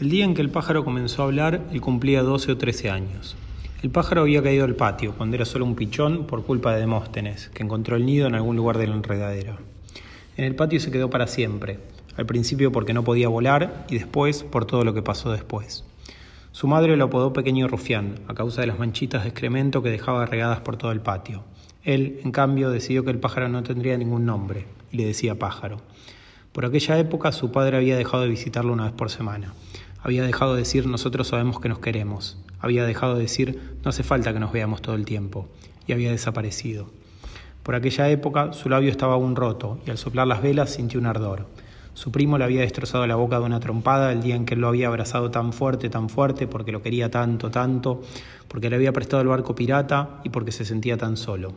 El día en que el pájaro comenzó a hablar, él cumplía 12 o 13 años. El pájaro había caído al patio cuando era solo un pichón por culpa de Demóstenes, que encontró el nido en algún lugar de la enredadera. En el patio se quedó para siempre, al principio porque no podía volar y después por todo lo que pasó después. Su madre lo apodó pequeño rufián, a causa de las manchitas de excremento que dejaba regadas por todo el patio. Él, en cambio, decidió que el pájaro no tendría ningún nombre, y le decía pájaro. Por aquella época su padre había dejado de visitarlo una vez por semana. Había dejado de decir nosotros sabemos que nos queremos. Había dejado de decir no hace falta que nos veamos todo el tiempo. Y había desaparecido. Por aquella época su labio estaba aún roto y al soplar las velas sintió un ardor. Su primo le había destrozado la boca de una trompada el día en que él lo había abrazado tan fuerte, tan fuerte, porque lo quería tanto, tanto, porque le había prestado el barco pirata y porque se sentía tan solo.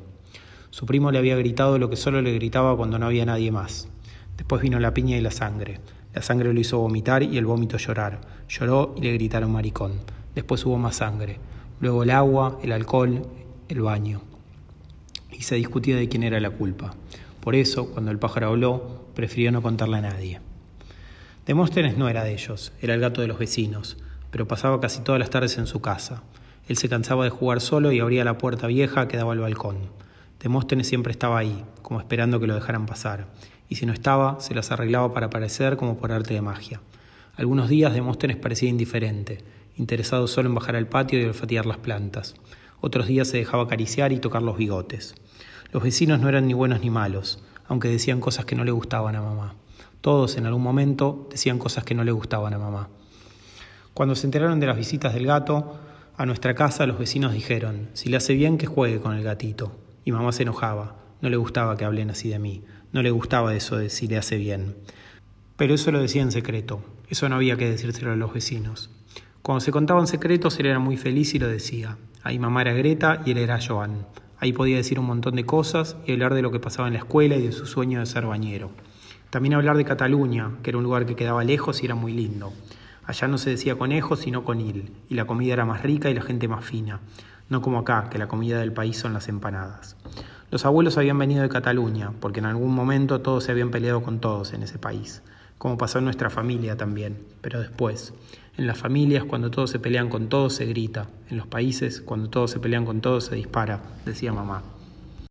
Su primo le había gritado lo que solo le gritaba cuando no había nadie más. Después vino la piña y la sangre. La sangre lo hizo vomitar y el vómito llorar. Lloró y le gritaron maricón. Después hubo más sangre. Luego el agua, el alcohol, el baño. Y se discutía de quién era la culpa. Por eso, cuando el pájaro habló, prefirió no contarle a nadie. Demóstenes no era de ellos, era el gato de los vecinos, pero pasaba casi todas las tardes en su casa. Él se cansaba de jugar solo y abría la puerta vieja que daba al balcón. Demóstenes siempre estaba ahí, como esperando que lo dejaran pasar y si no estaba, se las arreglaba para aparecer como por arte de magia. Algunos días Demóstenes parecía indiferente, interesado solo en bajar al patio y olfatear las plantas. Otros días se dejaba acariciar y tocar los bigotes. Los vecinos no eran ni buenos ni malos, aunque decían cosas que no le gustaban a mamá. Todos en algún momento decían cosas que no le gustaban a mamá. Cuando se enteraron de las visitas del gato, a nuestra casa los vecinos dijeron, si le hace bien que juegue con el gatito. Y mamá se enojaba, no le gustaba que hablen así de mí. No le gustaba eso de si le hace bien. Pero eso lo decía en secreto. Eso no había que decírselo a los vecinos. Cuando se contaban secretos, él era muy feliz y lo decía. Ahí mamá era Greta y él era Joan. Ahí podía decir un montón de cosas y hablar de lo que pasaba en la escuela y de su sueño de ser bañero. También hablar de Cataluña, que era un lugar que quedaba lejos y era muy lindo. Allá no se decía conejo, sino conil, y la comida era más rica y la gente más fina. No como acá, que la comida del país son las empanadas. Los abuelos habían venido de Cataluña, porque en algún momento todos se habían peleado con todos en ese país, como pasó en nuestra familia también, pero después. En las familias, cuando todos se pelean con todos, se grita. En los países, cuando todos se pelean con todos, se dispara, decía mamá.